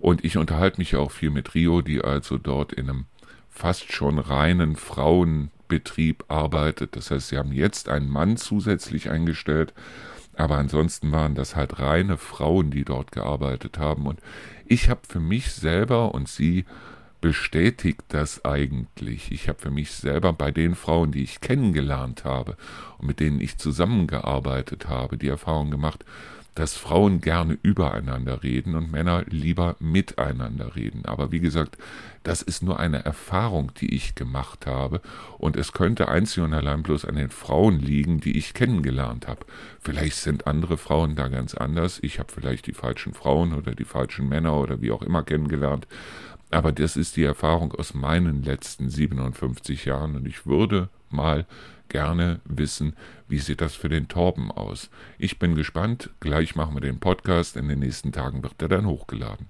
S1: Und ich unterhalte mich auch viel mit Rio, die also dort in einem fast schon reinen Frauenbetrieb arbeitet. Das heißt, sie haben jetzt einen Mann zusätzlich eingestellt, aber ansonsten waren das halt reine Frauen, die dort gearbeitet haben. Und ich habe für mich selber und sie bestätigt das eigentlich. Ich habe für mich selber bei den Frauen, die ich kennengelernt habe und mit denen ich zusammengearbeitet habe, die Erfahrung gemacht, dass Frauen gerne übereinander reden und Männer lieber miteinander reden. Aber wie gesagt, das ist nur eine Erfahrung, die ich gemacht habe und es könnte einzig und allein bloß an den Frauen liegen, die ich kennengelernt habe. Vielleicht sind andere Frauen da ganz anders. Ich habe vielleicht die falschen Frauen oder die falschen Männer oder wie auch immer kennengelernt. Aber das ist die Erfahrung aus meinen letzten 57 Jahren und ich würde mal gerne wissen, wie sieht das für den Torben aus. Ich bin gespannt, gleich machen wir den Podcast, in den nächsten Tagen wird er dann hochgeladen.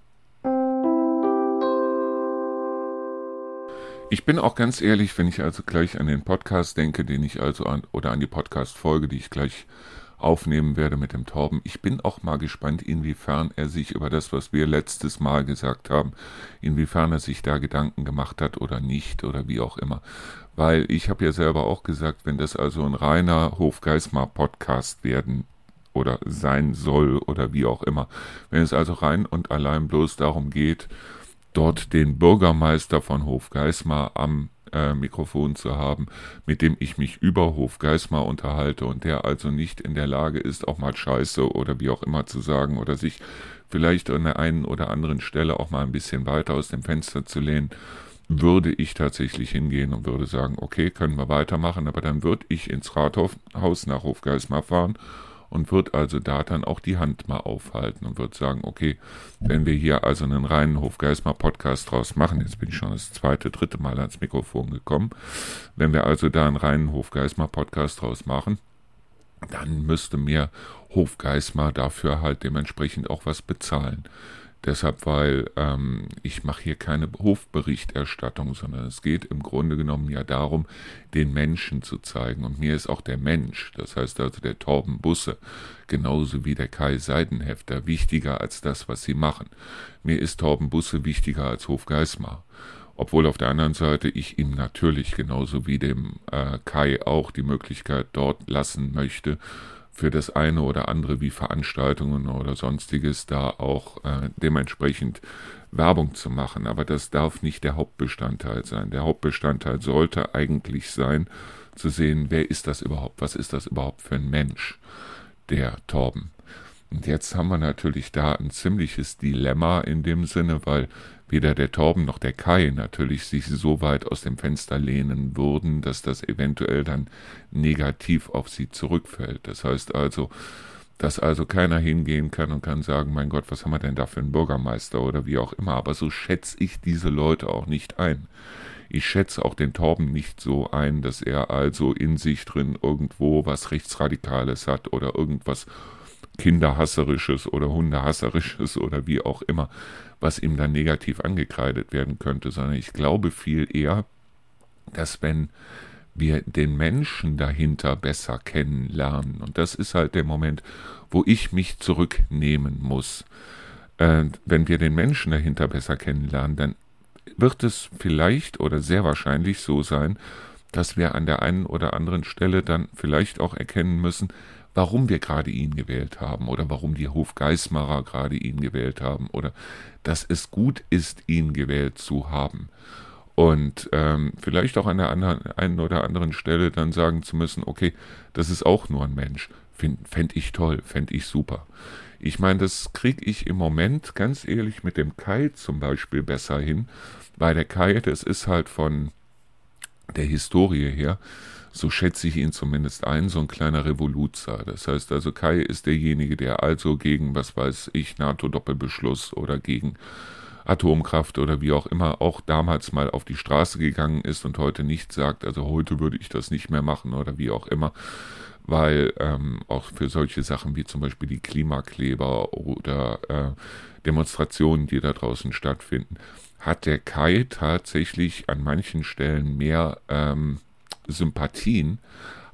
S1: Ich bin auch ganz ehrlich, wenn ich also gleich an den Podcast denke, den ich also an, oder an die Podcast-Folge, die ich gleich aufnehmen werde mit dem Torben. Ich bin auch mal gespannt, inwiefern er sich über das, was wir letztes Mal gesagt haben, inwiefern er sich da Gedanken gemacht hat oder nicht oder wie auch immer. Weil ich habe ja selber auch gesagt, wenn das also ein reiner Hofgeismar-Podcast werden oder sein soll oder wie auch immer, wenn es also rein und allein bloß darum geht, dort den Bürgermeister von Hofgeismar am äh, Mikrofon zu haben, mit dem ich mich über Hofgeismar unterhalte und der also nicht in der Lage ist, auch mal Scheiße oder wie auch immer zu sagen oder sich vielleicht an der einen oder anderen Stelle auch mal ein bisschen weiter aus dem Fenster zu lehnen, würde ich tatsächlich hingehen und würde sagen, okay, können wir weitermachen, aber dann würde ich ins Rathaus nach Hofgeismar fahren und wird also da dann auch die Hand mal aufhalten und wird sagen, okay, wenn wir hier also einen reinen Hofgeismar-Podcast draus machen, jetzt bin ich schon das zweite, dritte Mal ans Mikrofon gekommen, wenn wir also da einen reinen Hofgeismar-Podcast draus machen, dann müsste mir Hofgeismar dafür halt dementsprechend auch was bezahlen. Deshalb, weil ähm, ich mache hier keine Hofberichterstattung, sondern es geht im Grunde genommen ja darum, den Menschen zu zeigen. Und mir ist auch der Mensch, das heißt also der Torben Busse, genauso wie der Kai Seidenhefter, wichtiger als das, was sie machen. Mir ist Torben Busse wichtiger als Hofgeismar. Obwohl auf der anderen Seite ich ihm natürlich genauso wie dem äh, Kai auch die Möglichkeit dort lassen möchte, für das eine oder andere wie Veranstaltungen oder sonstiges da auch äh, dementsprechend Werbung zu machen. Aber das darf nicht der Hauptbestandteil sein. Der Hauptbestandteil sollte eigentlich sein, zu sehen, wer ist das überhaupt? Was ist das überhaupt für ein Mensch, der Torben? Und jetzt haben wir natürlich da ein ziemliches Dilemma in dem Sinne, weil weder der Torben noch der Kai natürlich sich so weit aus dem Fenster lehnen würden, dass das eventuell dann negativ auf sie zurückfällt. Das heißt also, dass also keiner hingehen kann und kann sagen, mein Gott, was haben wir denn da für einen Bürgermeister oder wie auch immer. Aber so schätze ich diese Leute auch nicht ein. Ich schätze auch den Torben nicht so ein, dass er also in sich drin irgendwo was Rechtsradikales hat oder irgendwas Kinderhasserisches oder Hundehasserisches oder wie auch immer, was ihm dann negativ angekreidet werden könnte, sondern ich glaube viel eher, dass wenn wir den Menschen dahinter besser kennenlernen, und das ist halt der Moment, wo ich mich zurücknehmen muss, äh, wenn wir den Menschen dahinter besser kennenlernen, dann wird es vielleicht oder sehr wahrscheinlich so sein, dass wir an der einen oder anderen Stelle dann vielleicht auch erkennen müssen, warum wir gerade ihn gewählt haben oder warum die Hofgeismarer gerade ihn gewählt haben oder dass es gut ist, ihn gewählt zu haben. Und ähm, vielleicht auch an der einen oder anderen Stelle dann sagen zu müssen, okay, das ist auch nur ein Mensch. Fände ich toll, fände ich super. Ich meine, das kriege ich im Moment ganz ehrlich mit dem Kai zum Beispiel besser hin, weil der Kai, das ist halt von der Historie her, so schätze ich ihn zumindest ein, so ein kleiner Revoluzer. Das heißt also, Kai ist derjenige, der also gegen, was weiß ich, NATO-Doppelbeschluss oder gegen Atomkraft oder wie auch immer auch damals mal auf die Straße gegangen ist und heute nicht sagt, also heute würde ich das nicht mehr machen oder wie auch immer, weil ähm, auch für solche Sachen wie zum Beispiel die Klimakleber oder äh, Demonstrationen, die da draußen stattfinden, hat der Kai tatsächlich an manchen Stellen mehr ähm, Sympathien,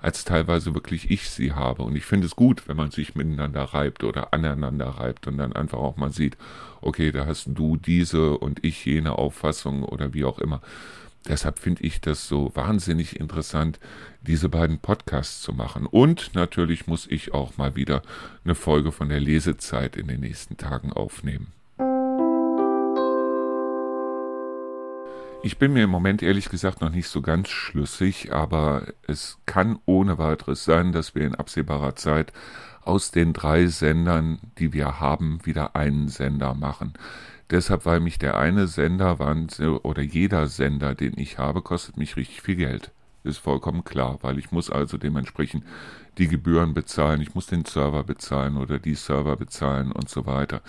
S1: als teilweise wirklich ich sie habe. Und ich finde es gut, wenn man sich miteinander reibt oder aneinander reibt und dann einfach auch mal sieht, okay, da hast du diese und ich jene Auffassung oder wie auch immer. Deshalb finde ich das so wahnsinnig interessant, diese beiden Podcasts zu machen. Und natürlich muss ich auch mal wieder eine Folge von der Lesezeit in den nächsten Tagen aufnehmen. Ich bin mir im Moment ehrlich gesagt noch nicht so ganz schlüssig, aber es kann ohne weiteres sein, dass wir in absehbarer Zeit aus den drei Sendern, die wir haben, wieder einen Sender machen. Deshalb, weil mich der eine Sender oder jeder Sender, den ich habe, kostet mich richtig viel Geld. Ist vollkommen klar, weil ich muss also dementsprechend die Gebühren bezahlen, ich muss den Server bezahlen oder die Server bezahlen und so weiter.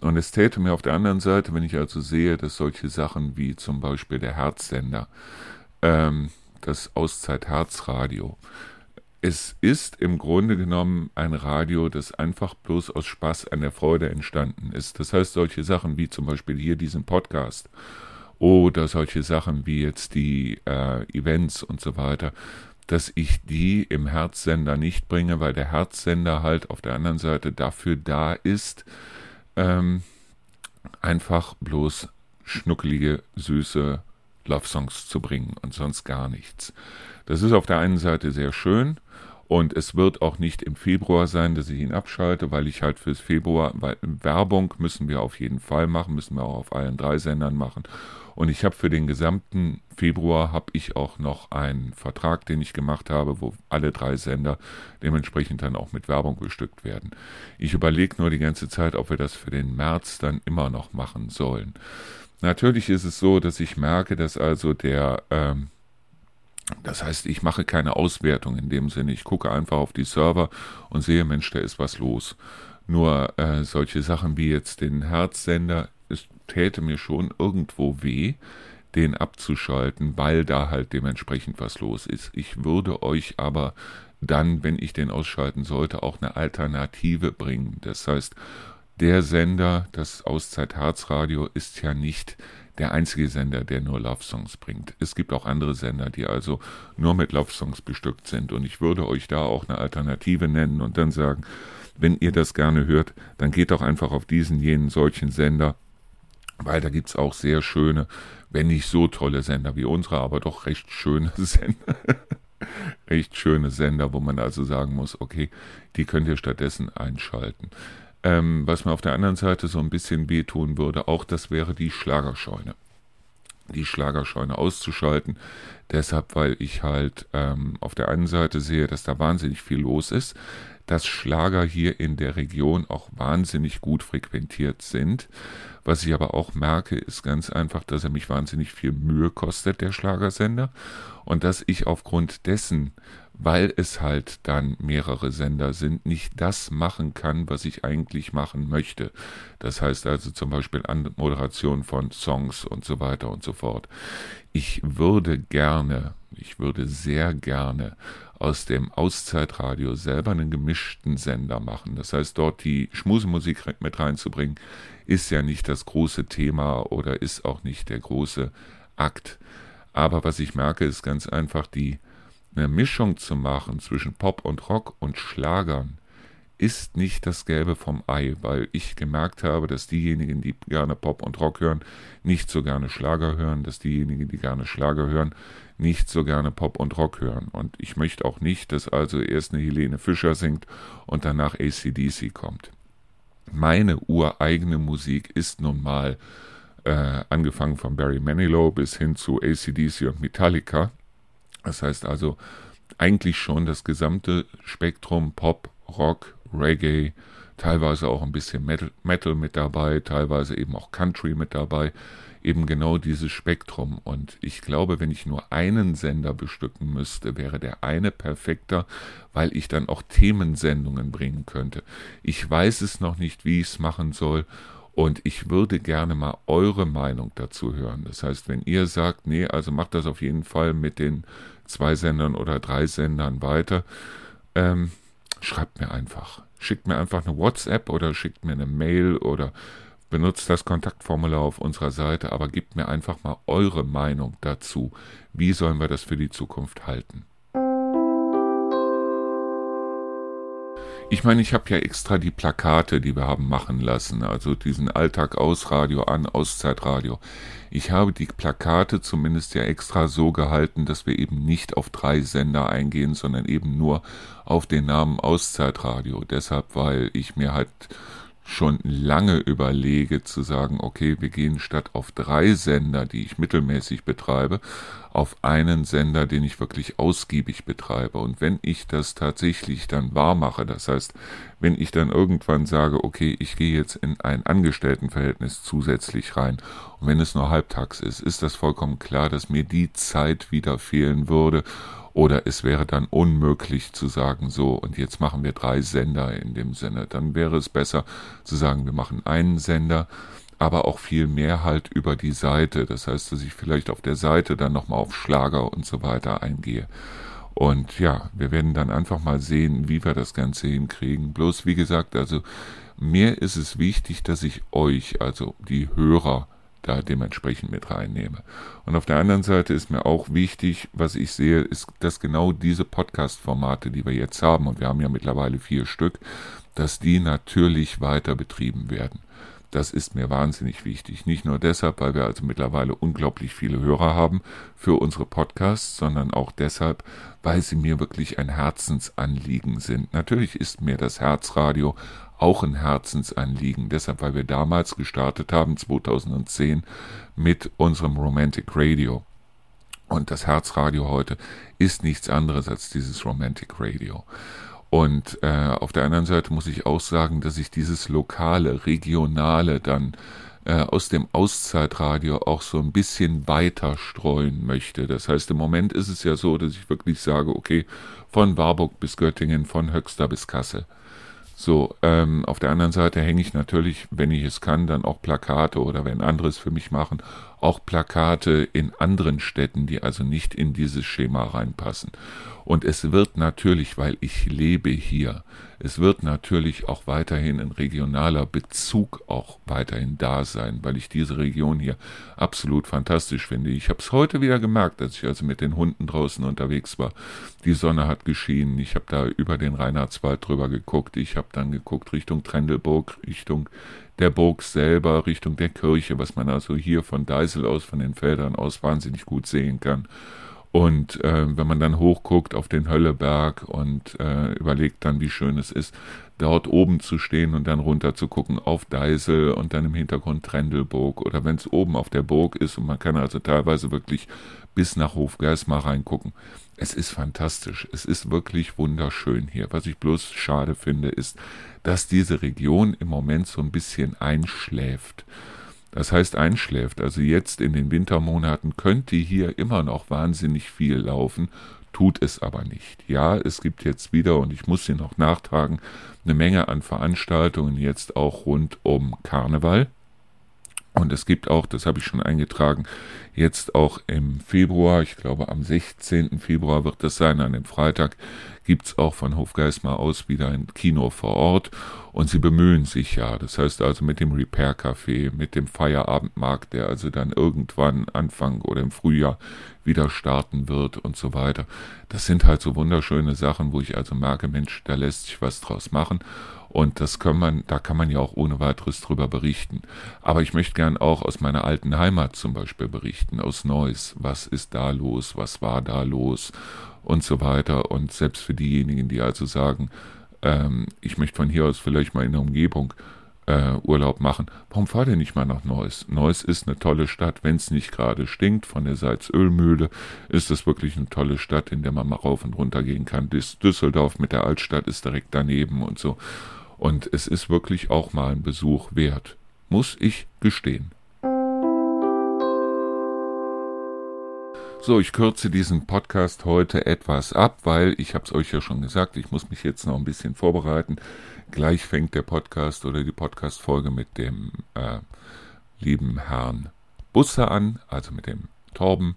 S1: Und es täte mir auf der anderen Seite, wenn ich also sehe, dass solche Sachen wie zum Beispiel der Herzsender, ähm, das Auszeit-Herzradio, es ist im Grunde genommen ein Radio, das einfach bloß aus Spaß an der Freude entstanden ist. Das heißt, solche Sachen wie zum Beispiel hier diesen Podcast oder solche Sachen wie jetzt die äh, Events und so weiter, dass ich die im Herzsender nicht bringe, weil der Herzsender halt auf der anderen Seite dafür da ist, ähm, einfach bloß schnuckelige, süße Love-Songs zu bringen und sonst gar nichts. Das ist auf der einen Seite sehr schön und es wird auch nicht im Februar sein, dass ich ihn abschalte, weil ich halt fürs Februar, weil Werbung müssen wir auf jeden Fall machen, müssen wir auch auf allen drei Sendern machen. Und ich habe für den gesamten Februar habe ich auch noch einen Vertrag, den ich gemacht habe, wo alle drei Sender dementsprechend dann auch mit Werbung bestückt werden. Ich überlege nur die ganze Zeit, ob wir das für den März dann immer noch machen sollen. Natürlich ist es so, dass ich merke, dass also der ähm, das heißt, ich mache keine Auswertung in dem Sinne. Ich gucke einfach auf die Server und sehe, Mensch, da ist was los. Nur äh, solche Sachen wie jetzt den Herzsender es täte mir schon irgendwo weh, den abzuschalten, weil da halt dementsprechend was los ist. Ich würde euch aber dann, wenn ich den ausschalten sollte, auch eine Alternative bringen. Das heißt, der Sender, das Auszeit Herzradio, ist ja nicht der einzige Sender, der nur Love Songs bringt. Es gibt auch andere Sender, die also nur mit Love Songs bestückt sind. Und ich würde euch da auch eine Alternative nennen und dann sagen, wenn ihr das gerne hört, dann geht doch einfach auf diesen, jenen, solchen Sender weil da gibt es auch sehr schöne, wenn nicht so tolle Sender wie unsere, aber doch recht schöne Sender. recht schöne Sender, wo man also sagen muss, okay, die könnt ihr stattdessen einschalten. Ähm, was mir auf der anderen Seite so ein bisschen wehtun würde, auch das wäre die Schlagerscheune. Die Schlagerscheune auszuschalten. Deshalb, weil ich halt ähm, auf der einen Seite sehe, dass da wahnsinnig viel los ist, dass Schlager hier in der Region auch wahnsinnig gut frequentiert sind. Was ich aber auch merke, ist ganz einfach, dass er mich wahnsinnig viel Mühe kostet, der Schlagersender. Und dass ich aufgrund dessen, weil es halt dann mehrere Sender sind, nicht das machen kann, was ich eigentlich machen möchte. Das heißt also zum Beispiel Moderation von Songs und so weiter und so fort. Ich würde gerne, ich würde sehr gerne aus dem Auszeitradio selber einen gemischten Sender machen. Das heißt, dort die Schmusemusik mit reinzubringen, ist ja nicht das große Thema oder ist auch nicht der große Akt. Aber was ich merke, ist ganz einfach die eine Mischung zu machen zwischen Pop und Rock und Schlagern ist nicht das Gelbe vom Ei, weil ich gemerkt habe, dass diejenigen, die gerne Pop und Rock hören, nicht so gerne Schlager hören, dass diejenigen, die gerne Schlager hören, nicht so gerne Pop und Rock hören. Und ich möchte auch nicht, dass also erst eine Helene Fischer singt und danach ACDC kommt meine ureigene Musik ist nun mal äh, angefangen von Barry Manilow bis hin zu ACDC und Metallica. Das heißt also eigentlich schon das gesamte Spektrum Pop, Rock, Reggae, teilweise auch ein bisschen Metal, Metal mit dabei, teilweise eben auch Country mit dabei eben genau dieses Spektrum. Und ich glaube, wenn ich nur einen Sender bestücken müsste, wäre der eine perfekter, weil ich dann auch Themensendungen bringen könnte. Ich weiß es noch nicht, wie ich es machen soll. Und ich würde gerne mal eure Meinung dazu hören. Das heißt, wenn ihr sagt, nee, also macht das auf jeden Fall mit den zwei Sendern oder drei Sendern weiter, ähm, schreibt mir einfach. Schickt mir einfach eine WhatsApp oder schickt mir eine Mail oder benutzt das Kontaktformular auf unserer Seite, aber gebt mir einfach mal eure Meinung dazu. Wie sollen wir das für die Zukunft halten? Ich meine, ich habe ja extra die Plakate, die wir haben machen lassen, also diesen Alltag aus Radio an, Auszeitradio. Ich habe die Plakate zumindest ja extra so gehalten, dass wir eben nicht auf drei Sender eingehen, sondern eben nur auf den Namen Auszeitradio. Deshalb, weil ich mir halt schon lange überlege zu sagen, okay, wir gehen statt auf drei Sender, die ich mittelmäßig betreibe, auf einen Sender, den ich wirklich ausgiebig betreibe. Und wenn ich das tatsächlich dann wahr mache, das heißt, wenn ich dann irgendwann sage, okay, ich gehe jetzt in ein Angestelltenverhältnis zusätzlich rein, und wenn es nur halbtags ist, ist das vollkommen klar, dass mir die Zeit wieder fehlen würde, oder es wäre dann unmöglich zu sagen, so, und jetzt machen wir drei Sender in dem Sinne. Dann wäre es besser zu sagen, wir machen einen Sender, aber auch viel mehr halt über die Seite. Das heißt, dass ich vielleicht auf der Seite dann nochmal auf Schlager und so weiter eingehe. Und ja, wir werden dann einfach mal sehen, wie wir das Ganze hinkriegen. Bloß, wie gesagt, also mir ist es wichtig, dass ich euch, also die Hörer, da dementsprechend mit reinnehme. Und auf der anderen Seite ist mir auch wichtig, was ich sehe, ist, dass genau diese Podcast-Formate, die wir jetzt haben, und wir haben ja mittlerweile vier Stück, dass die natürlich weiter betrieben werden. Das ist mir wahnsinnig wichtig. Nicht nur deshalb, weil wir also mittlerweile unglaublich viele Hörer haben für unsere Podcasts, sondern auch deshalb, weil sie mir wirklich ein Herzensanliegen sind. Natürlich ist mir das Herzradio auch ein Herzensanliegen. Deshalb, weil wir damals gestartet haben, 2010, mit unserem Romantic Radio. Und das Herzradio heute ist nichts anderes als dieses Romantic Radio. Und äh, auf der anderen Seite muss ich auch sagen, dass ich dieses lokale, regionale dann äh, aus dem Auszeitradio auch so ein bisschen weiter streuen möchte. Das heißt, im Moment ist es ja so, dass ich wirklich sage, okay, von Warburg bis Göttingen, von Höxter bis Kassel. So, ähm, auf der anderen Seite hänge ich natürlich, wenn ich es kann, dann auch Plakate oder wenn andere es für mich machen, auch Plakate in anderen Städten, die also nicht in dieses Schema reinpassen. Und es wird natürlich, weil ich lebe hier, es wird natürlich auch weiterhin ein regionaler Bezug auch weiterhin da sein, weil ich diese Region hier absolut fantastisch finde. Ich habe es heute wieder gemerkt, als ich also mit den Hunden draußen unterwegs war. Die Sonne hat geschienen, ich habe da über den Reinhardswald drüber geguckt, ich habe dann geguckt Richtung Trendelburg, Richtung der Burg selber, Richtung der Kirche, was man also hier von Deisel aus, von den Feldern aus wahnsinnig gut sehen kann. Und äh, wenn man dann hochguckt auf den Hölleberg und äh, überlegt dann, wie schön es ist, dort oben zu stehen und dann runter zu gucken auf Deisel und dann im Hintergrund Trendelburg oder wenn es oben auf der Burg ist und man kann also teilweise wirklich bis nach Hofgeist mal reingucken. Es ist fantastisch. Es ist wirklich wunderschön hier. Was ich bloß schade finde, ist, dass diese Region im Moment so ein bisschen einschläft. Das heißt einschläft. Also jetzt in den Wintermonaten könnte hier immer noch wahnsinnig viel laufen, tut es aber nicht. Ja, es gibt jetzt wieder, und ich muss sie noch nachtragen, eine Menge an Veranstaltungen jetzt auch rund um Karneval. Und es gibt auch, das habe ich schon eingetragen, jetzt auch im Februar, ich glaube am 16. Februar wird das sein, an dem Freitag, gibt es auch von Hofgeismar aus wieder ein Kino vor Ort und sie bemühen sich ja. Das heißt also mit dem Repair Café, mit dem Feierabendmarkt, der also dann irgendwann Anfang oder im Frühjahr wieder starten wird und so weiter. Das sind halt so wunderschöne Sachen, wo ich also merke, Mensch, da lässt sich was draus machen. Und das kann man, da kann man ja auch ohne weiteres drüber berichten. Aber ich möchte gern auch aus meiner alten Heimat zum Beispiel berichten, aus Neuss. Was ist da los? Was war da los? und so weiter. Und selbst für diejenigen, die also sagen, ähm, ich möchte von hier aus vielleicht mal in der Umgebung äh, Urlaub machen, warum fahrt ihr nicht mal nach Neuss? Neuss ist eine tolle Stadt, wenn es nicht gerade stinkt. Von der Salzölmühle ist es wirklich eine tolle Stadt, in der man mal rauf und runter gehen kann. Düsseldorf mit der Altstadt ist direkt daneben und so. Und es ist wirklich auch mal ein Besuch wert. Muss ich gestehen. So, ich kürze diesen Podcast heute etwas ab, weil ich habe es euch ja schon gesagt, ich muss mich jetzt noch ein bisschen vorbereiten. Gleich fängt der Podcast oder die Podcast-Folge mit dem äh, lieben Herrn Busse an, also mit dem Torben.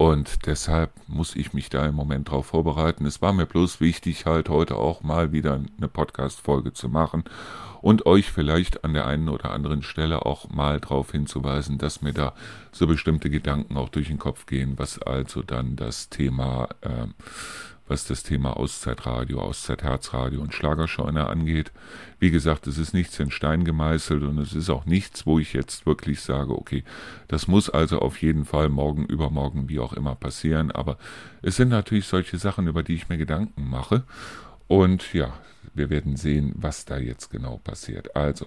S1: Und deshalb muss ich mich da im Moment drauf vorbereiten. Es war mir bloß wichtig, halt heute auch mal wieder eine Podcast-Folge zu machen und euch vielleicht an der einen oder anderen Stelle auch mal darauf hinzuweisen, dass mir da so bestimmte Gedanken auch durch den Kopf gehen, was also dann das Thema äh, was das Thema Auszeitradio, Auszeitherzradio und Schlagerscheune angeht. Wie gesagt, es ist nichts in Stein gemeißelt und es ist auch nichts, wo ich jetzt wirklich sage, okay, das muss also auf jeden Fall morgen, übermorgen, wie auch immer passieren. Aber es sind natürlich solche Sachen, über die ich mir Gedanken mache. Und ja, wir werden sehen, was da jetzt genau passiert. Also,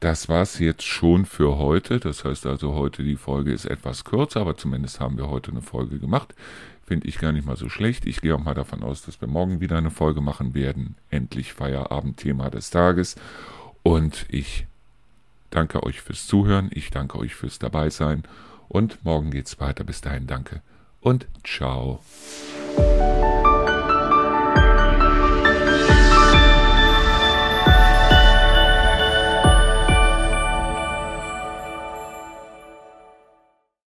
S1: das war's jetzt schon für heute. Das heißt also, heute die Folge ist etwas kürzer, aber zumindest haben wir heute eine Folge gemacht. Finde ich gar nicht mal so schlecht. Ich gehe auch mal davon aus, dass wir morgen wieder eine Folge machen werden. Endlich Feierabendthema des Tages. Und ich danke euch fürs Zuhören. Ich danke euch fürs Dabeisein. Und morgen geht's weiter. Bis dahin danke und ciao.